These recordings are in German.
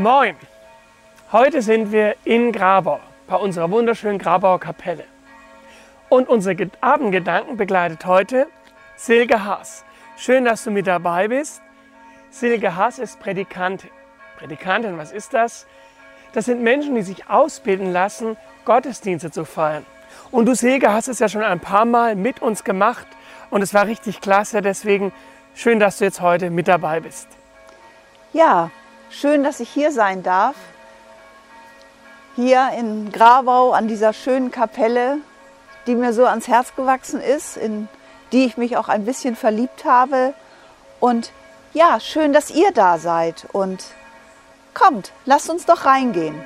Moin! Heute sind wir in Grabau, bei unserer wunderschönen Grabauer Kapelle. Und unsere Abendgedanken begleitet heute Silke Haas. Schön, dass du mit dabei bist. Silke Haas ist Predikantin. Predikantin, was ist das? Das sind Menschen, die sich ausbilden lassen, Gottesdienste zu feiern. Und du, Silke, hast es ja schon ein paar Mal mit uns gemacht und es war richtig klasse. Deswegen schön, dass du jetzt heute mit dabei bist. Ja, schön, dass ich hier sein darf. Hier in Grabau an dieser schönen Kapelle, die mir so ans Herz gewachsen ist, in die ich mich auch ein bisschen verliebt habe. Und ja, schön, dass ihr da seid. Und kommt, lasst uns doch reingehen.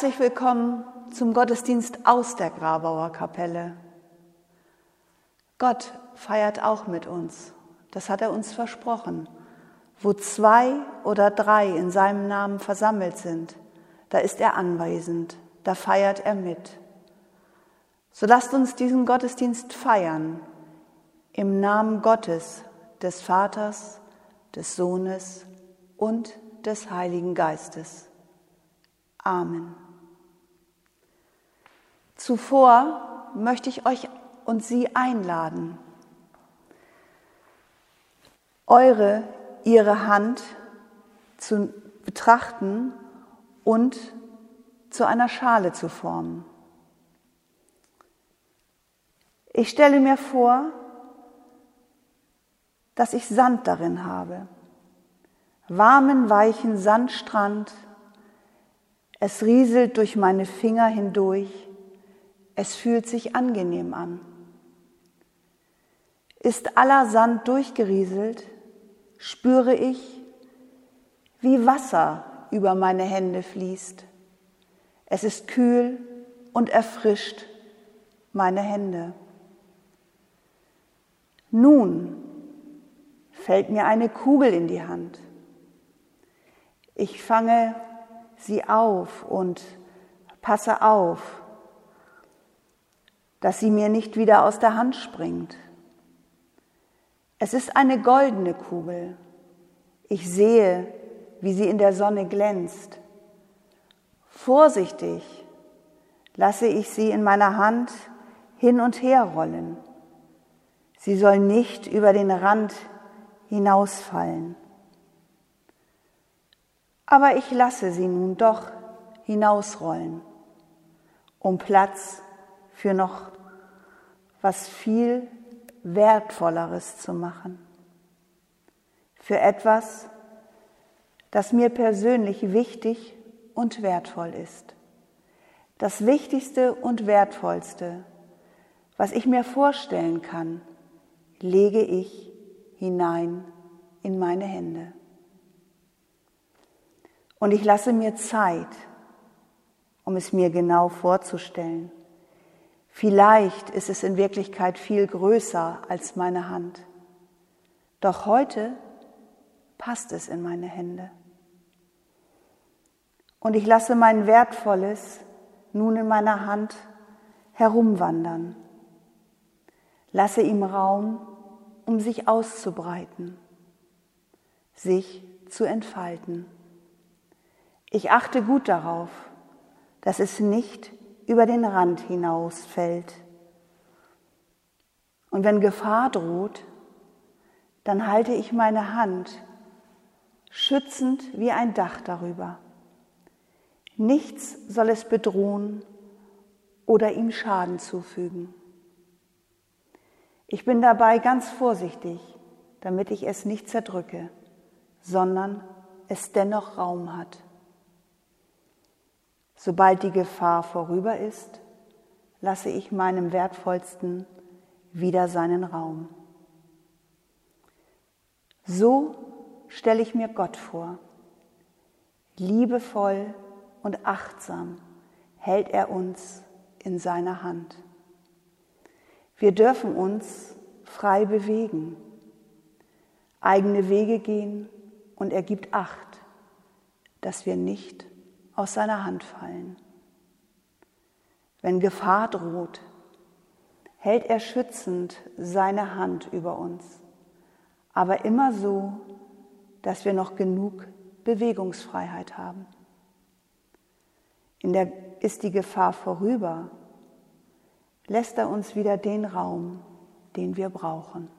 Herzlich willkommen zum Gottesdienst aus der Grabauer Kapelle. Gott feiert auch mit uns. Das hat er uns versprochen. Wo zwei oder drei in seinem Namen versammelt sind, da ist er anwesend, da feiert er mit. So lasst uns diesen Gottesdienst feiern im Namen Gottes, des Vaters, des Sohnes und des Heiligen Geistes. Amen. Zuvor möchte ich euch und Sie einladen, eure, ihre Hand zu betrachten und zu einer Schale zu formen. Ich stelle mir vor, dass ich Sand darin habe, warmen, weichen Sandstrand. Es rieselt durch meine Finger hindurch es fühlt sich angenehm an. Ist aller Sand durchgerieselt, spüre ich, wie Wasser über meine Hände fließt. Es ist kühl und erfrischt meine Hände. Nun fällt mir eine Kugel in die Hand. Ich fange sie auf und passe auf, dass sie mir nicht wieder aus der Hand springt. Es ist eine goldene Kugel. Ich sehe, wie sie in der Sonne glänzt. Vorsichtig lasse ich sie in meiner Hand hin und her rollen. Sie soll nicht über den Rand hinausfallen. Aber ich lasse sie nun doch hinausrollen, um Platz für noch was viel Wertvolleres zu machen. Für etwas, das mir persönlich wichtig und wertvoll ist. Das Wichtigste und Wertvollste, was ich mir vorstellen kann, lege ich hinein in meine Hände. Und ich lasse mir Zeit, um es mir genau vorzustellen. Vielleicht ist es in Wirklichkeit viel größer als meine Hand. Doch heute passt es in meine Hände. Und ich lasse mein Wertvolles nun in meiner Hand herumwandern. Lasse ihm Raum, um sich auszubreiten, sich zu entfalten. Ich achte gut darauf, dass es nicht über den Rand hinausfällt. Und wenn Gefahr droht, dann halte ich meine Hand schützend wie ein Dach darüber. Nichts soll es bedrohen oder ihm Schaden zufügen. Ich bin dabei ganz vorsichtig, damit ich es nicht zerdrücke, sondern es dennoch Raum hat. Sobald die Gefahr vorüber ist, lasse ich meinem Wertvollsten wieder seinen Raum. So stelle ich mir Gott vor, liebevoll und achtsam hält er uns in seiner Hand. Wir dürfen uns frei bewegen, eigene Wege gehen und er gibt Acht, dass wir nicht aus seiner Hand fallen. Wenn Gefahr droht, hält er schützend seine Hand über uns, aber immer so, dass wir noch genug Bewegungsfreiheit haben. In der ist die Gefahr vorüber, lässt er uns wieder den Raum, den wir brauchen.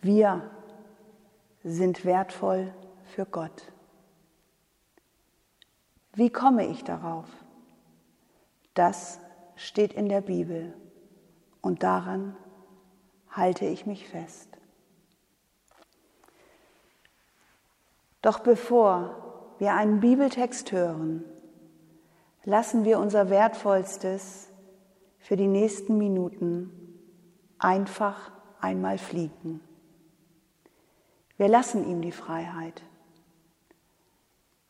Wir sind wertvoll für Gott. Wie komme ich darauf? Das steht in der Bibel und daran halte ich mich fest. Doch bevor wir einen Bibeltext hören, lassen wir unser Wertvollstes für die nächsten Minuten einfach einmal fliegen. Wir lassen ihm die Freiheit.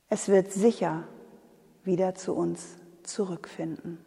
Es wird sicher wieder zu uns zurückfinden.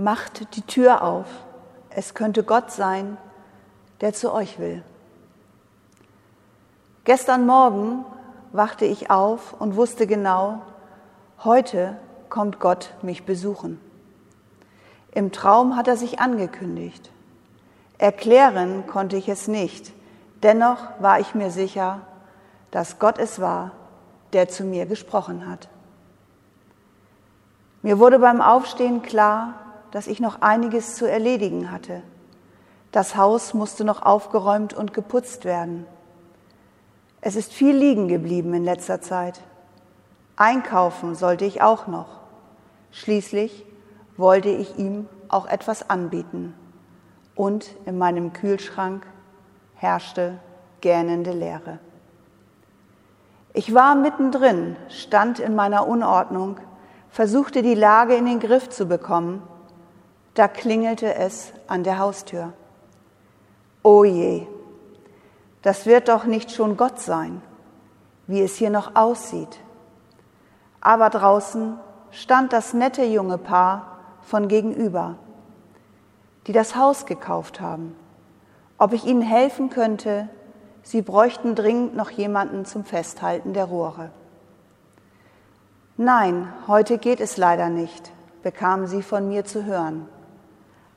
Macht die Tür auf. Es könnte Gott sein, der zu euch will. Gestern Morgen wachte ich auf und wusste genau, heute kommt Gott mich besuchen. Im Traum hat er sich angekündigt. Erklären konnte ich es nicht, dennoch war ich mir sicher, dass Gott es war, der zu mir gesprochen hat. Mir wurde beim Aufstehen klar, dass ich noch einiges zu erledigen hatte. Das Haus musste noch aufgeräumt und geputzt werden. Es ist viel liegen geblieben in letzter Zeit. Einkaufen sollte ich auch noch. Schließlich wollte ich ihm auch etwas anbieten. Und in meinem Kühlschrank herrschte gähnende Leere. Ich war mittendrin, stand in meiner Unordnung, versuchte die Lage in den Griff zu bekommen. Da klingelte es an der Haustür. O je, das wird doch nicht schon Gott sein, wie es hier noch aussieht. Aber draußen stand das nette junge Paar von gegenüber, die das Haus gekauft haben. Ob ich ihnen helfen könnte, sie bräuchten dringend noch jemanden zum Festhalten der Rohre. Nein, heute geht es leider nicht, bekamen sie von mir zu hören.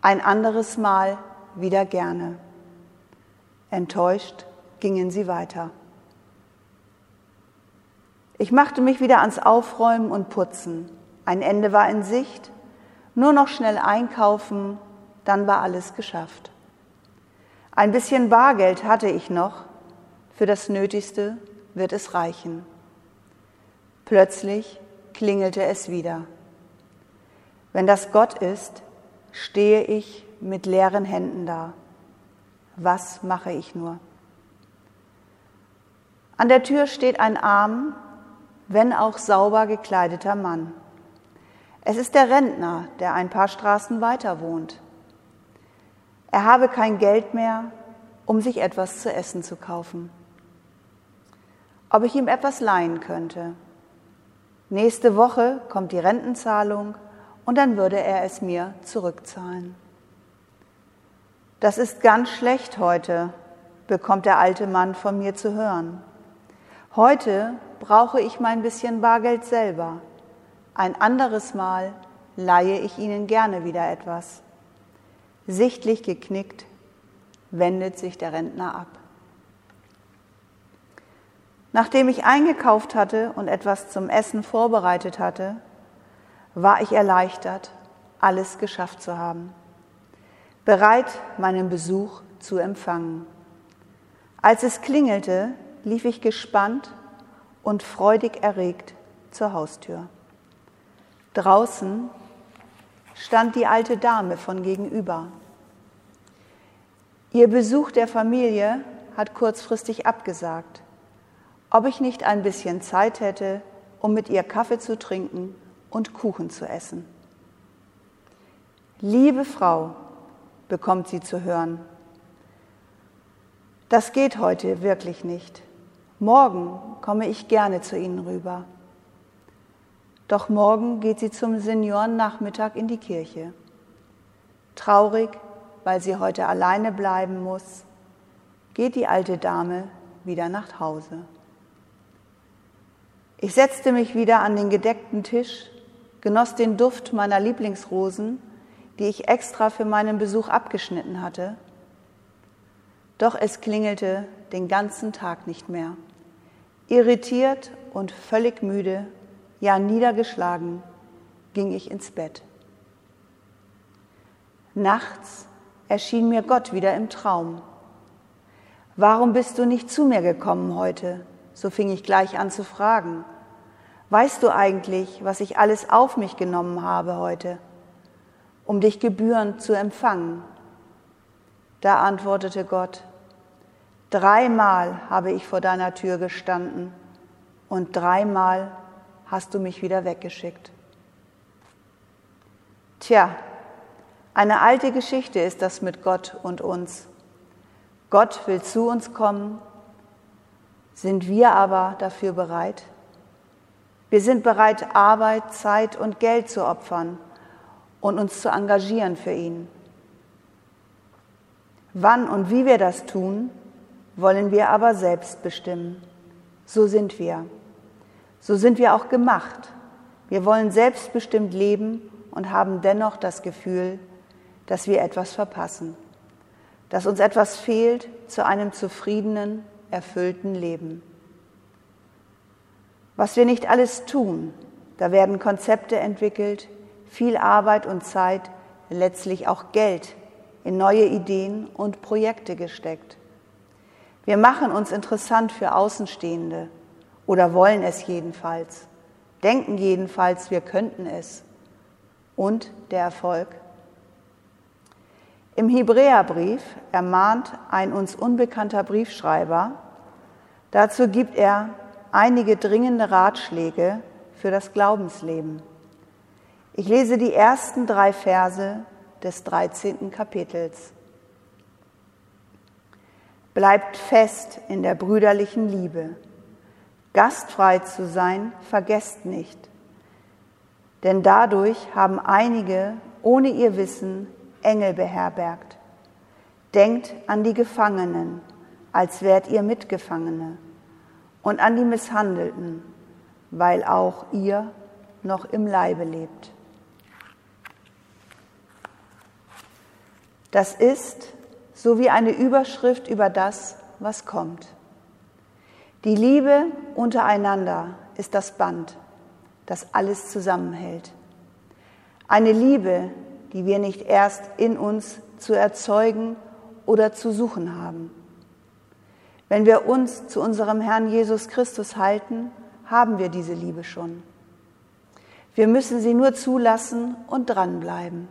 Ein anderes Mal wieder gerne. Enttäuscht gingen sie weiter. Ich machte mich wieder ans Aufräumen und Putzen. Ein Ende war in Sicht, nur noch schnell einkaufen, dann war alles geschafft. Ein bisschen Bargeld hatte ich noch, für das Nötigste wird es reichen. Plötzlich klingelte es wieder. Wenn das Gott ist, stehe ich mit leeren Händen da. Was mache ich nur? An der Tür steht ein arm, wenn auch sauber gekleideter Mann. Es ist der Rentner, der ein paar Straßen weiter wohnt. Er habe kein Geld mehr, um sich etwas zu essen zu kaufen. Ob ich ihm etwas leihen könnte. Nächste Woche kommt die Rentenzahlung und dann würde er es mir zurückzahlen. Das ist ganz schlecht heute, bekommt der alte Mann von mir zu hören. Heute brauche ich mein bisschen Bargeld selber. Ein anderes Mal leihe ich Ihnen gerne wieder etwas. Sichtlich geknickt wendet sich der Rentner ab. Nachdem ich eingekauft hatte und etwas zum Essen vorbereitet hatte, war ich erleichtert, alles geschafft zu haben, bereit, meinen Besuch zu empfangen. Als es klingelte, lief ich gespannt und freudig erregt zur Haustür. Draußen stand die alte Dame von gegenüber. Ihr Besuch der Familie hat kurzfristig abgesagt. Ob ich nicht ein bisschen Zeit hätte, um mit ihr Kaffee zu trinken und Kuchen zu essen. Liebe Frau, bekommt sie zu hören, das geht heute wirklich nicht. Morgen komme ich gerne zu Ihnen rüber. Doch morgen geht sie zum Seniorennachmittag in die Kirche. Traurig, weil sie heute alleine bleiben muss, geht die alte Dame wieder nach Hause. Ich setzte mich wieder an den gedeckten Tisch, genoss den Duft meiner Lieblingsrosen, die ich extra für meinen Besuch abgeschnitten hatte. Doch es klingelte den ganzen Tag nicht mehr. Irritiert und völlig müde, ja niedergeschlagen, ging ich ins Bett. Nachts erschien mir Gott wieder im Traum. Warum bist du nicht zu mir gekommen heute? So fing ich gleich an zu fragen. Weißt du eigentlich, was ich alles auf mich genommen habe heute, um dich gebührend zu empfangen? Da antwortete Gott, Dreimal habe ich vor deiner Tür gestanden und dreimal hast du mich wieder weggeschickt. Tja, eine alte Geschichte ist das mit Gott und uns. Gott will zu uns kommen, sind wir aber dafür bereit? Wir sind bereit, Arbeit, Zeit und Geld zu opfern und uns zu engagieren für ihn. Wann und wie wir das tun, wollen wir aber selbst bestimmen. So sind wir. So sind wir auch gemacht. Wir wollen selbstbestimmt leben und haben dennoch das Gefühl, dass wir etwas verpassen, dass uns etwas fehlt zu einem zufriedenen, erfüllten Leben. Was wir nicht alles tun, Da werden Konzepte entwickelt, viel Arbeit und Zeit, letztlich auch Geld in neue Ideen und Projekte gesteckt. Wir machen uns interessant für Außenstehende oder wollen es jedenfalls, denken jedenfalls, wir könnten es. Und der Erfolg? Im Hebräerbrief ermahnt ein uns unbekannter Briefschreiber, dazu gibt er einige dringende Ratschläge für das Glaubensleben. Ich lese die ersten drei Verse des 13. Kapitels. Bleibt fest in der brüderlichen Liebe. Gastfrei zu sein, vergesst nicht. Denn dadurch haben einige ohne ihr Wissen Engel beherbergt. Denkt an die Gefangenen, als wärt ihr Mitgefangene, und an die Misshandelten, weil auch ihr noch im Leibe lebt. Das ist so wie eine Überschrift über das, was kommt. Die Liebe untereinander ist das Band, das alles zusammenhält. Eine Liebe, die wir nicht erst in uns zu erzeugen oder zu suchen haben. Wenn wir uns zu unserem Herrn Jesus Christus halten, haben wir diese Liebe schon. Wir müssen sie nur zulassen und dranbleiben.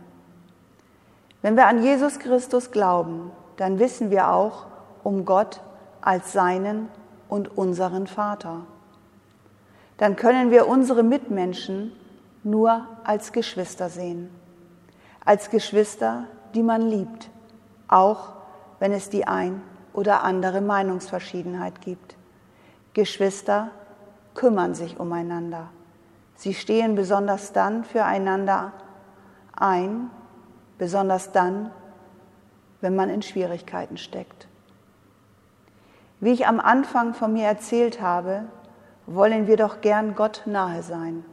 Wenn wir an Jesus Christus glauben, dann wissen wir auch um Gott als seinen und unseren Vater. Dann können wir unsere Mitmenschen nur als Geschwister sehen. Als Geschwister, die man liebt, auch wenn es die ein oder andere Meinungsverschiedenheit gibt. Geschwister kümmern sich umeinander. Sie stehen besonders dann füreinander ein, besonders dann, wenn man in Schwierigkeiten steckt. Wie ich am Anfang von mir erzählt habe, wollen wir doch gern Gott nahe sein,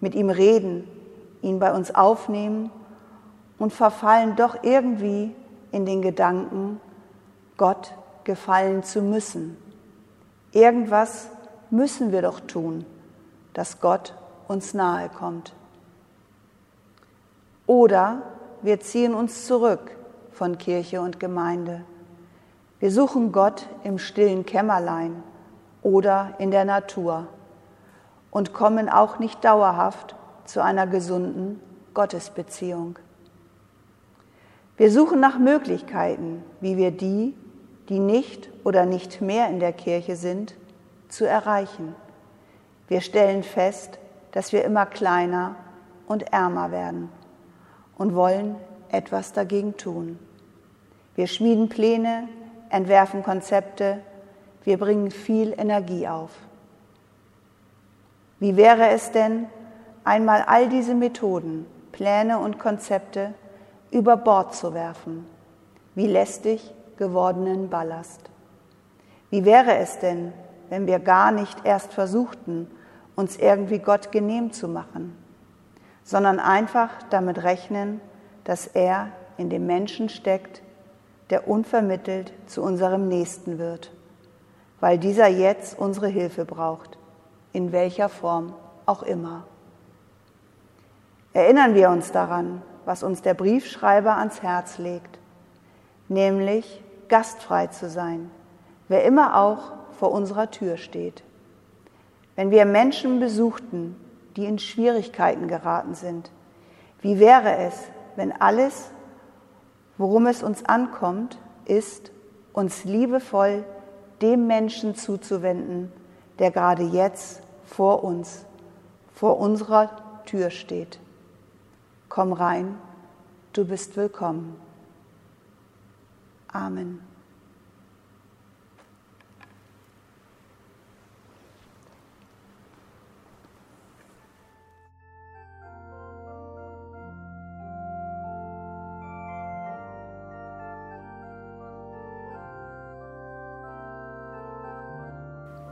mit ihm reden, ihn bei uns aufnehmen und verfallen doch irgendwie in den Gedanken, Gott gefallen zu müssen. Irgendwas müssen wir doch tun, dass Gott uns nahe kommt. Oder wir ziehen uns zurück von Kirche und Gemeinde. Wir suchen Gott im stillen Kämmerlein oder in der Natur und kommen auch nicht dauerhaft zu einer gesunden Gottesbeziehung. Wir suchen nach Möglichkeiten, wie wir die, die nicht oder nicht mehr in der Kirche sind, zu erreichen. Wir stellen fest, dass wir immer kleiner und ärmer werden und wollen etwas dagegen tun. Wir schmieden Pläne, entwerfen Konzepte, wir bringen viel Energie auf. Wie wäre es denn, einmal all diese Methoden, Pläne und Konzepte über Bord zu werfen, wie lästig gewordenen Ballast? Wie wäre es denn, wenn wir gar nicht erst versuchten, uns irgendwie Gott genehm zu machen, sondern einfach damit rechnen, dass er in dem Menschen steckt, der unvermittelt zu unserem Nächsten wird, weil dieser jetzt unsere Hilfe braucht, in welcher Form auch immer. Erinnern wir uns daran, was uns der Briefschreiber ans Herz legt, nämlich gastfrei zu sein, wer immer auch vor unserer Tür steht. Wenn wir Menschen besuchten, die in Schwierigkeiten geraten sind, wie wäre es, wenn alles, worum es uns ankommt, ist, uns liebevoll dem Menschen zuzuwenden, der gerade jetzt vor uns, vor unserer Tür steht. Komm rein, du bist willkommen. Amen.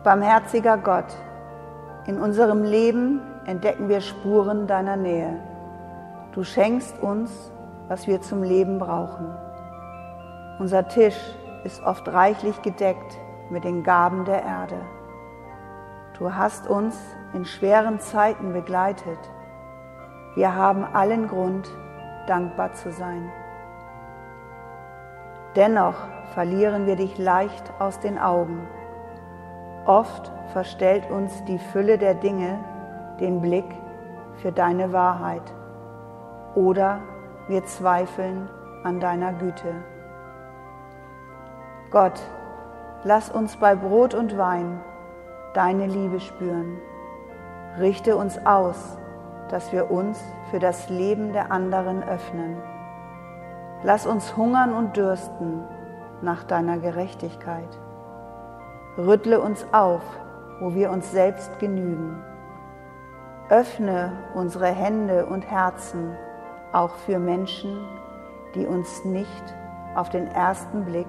Barmherziger Gott, in unserem Leben entdecken wir Spuren deiner Nähe. Du schenkst uns, was wir zum Leben brauchen. Unser Tisch ist oft reichlich gedeckt mit den Gaben der Erde. Du hast uns in schweren Zeiten begleitet. Wir haben allen Grund, dankbar zu sein. Dennoch verlieren wir dich leicht aus den Augen. Oft verstellt uns die Fülle der Dinge den Blick für deine Wahrheit oder wir zweifeln an deiner Güte. Gott, lass uns bei Brot und Wein deine Liebe spüren. Richte uns aus, dass wir uns für das Leben der anderen öffnen. Lass uns hungern und dürsten nach deiner Gerechtigkeit. Rüttle uns auf, wo wir uns selbst genügen. Öffne unsere Hände und Herzen auch für Menschen, die uns nicht auf den ersten Blick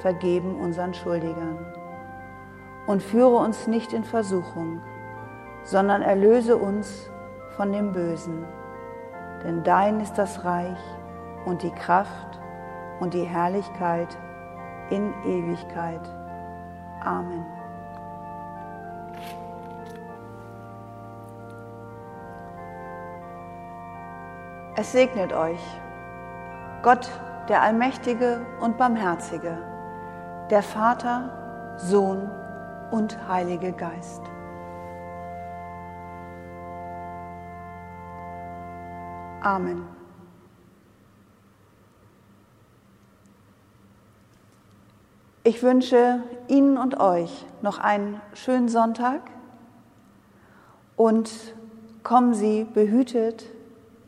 vergeben unseren Schuldigern. Und führe uns nicht in Versuchung, sondern erlöse uns von dem Bösen. Denn dein ist das Reich und die Kraft und die Herrlichkeit in Ewigkeit. Amen. Es segnet euch Gott, der Allmächtige und Barmherzige, der Vater, Sohn und Heilige Geist. Amen. Ich wünsche Ihnen und euch noch einen schönen Sonntag und kommen Sie behütet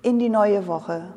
in die neue Woche.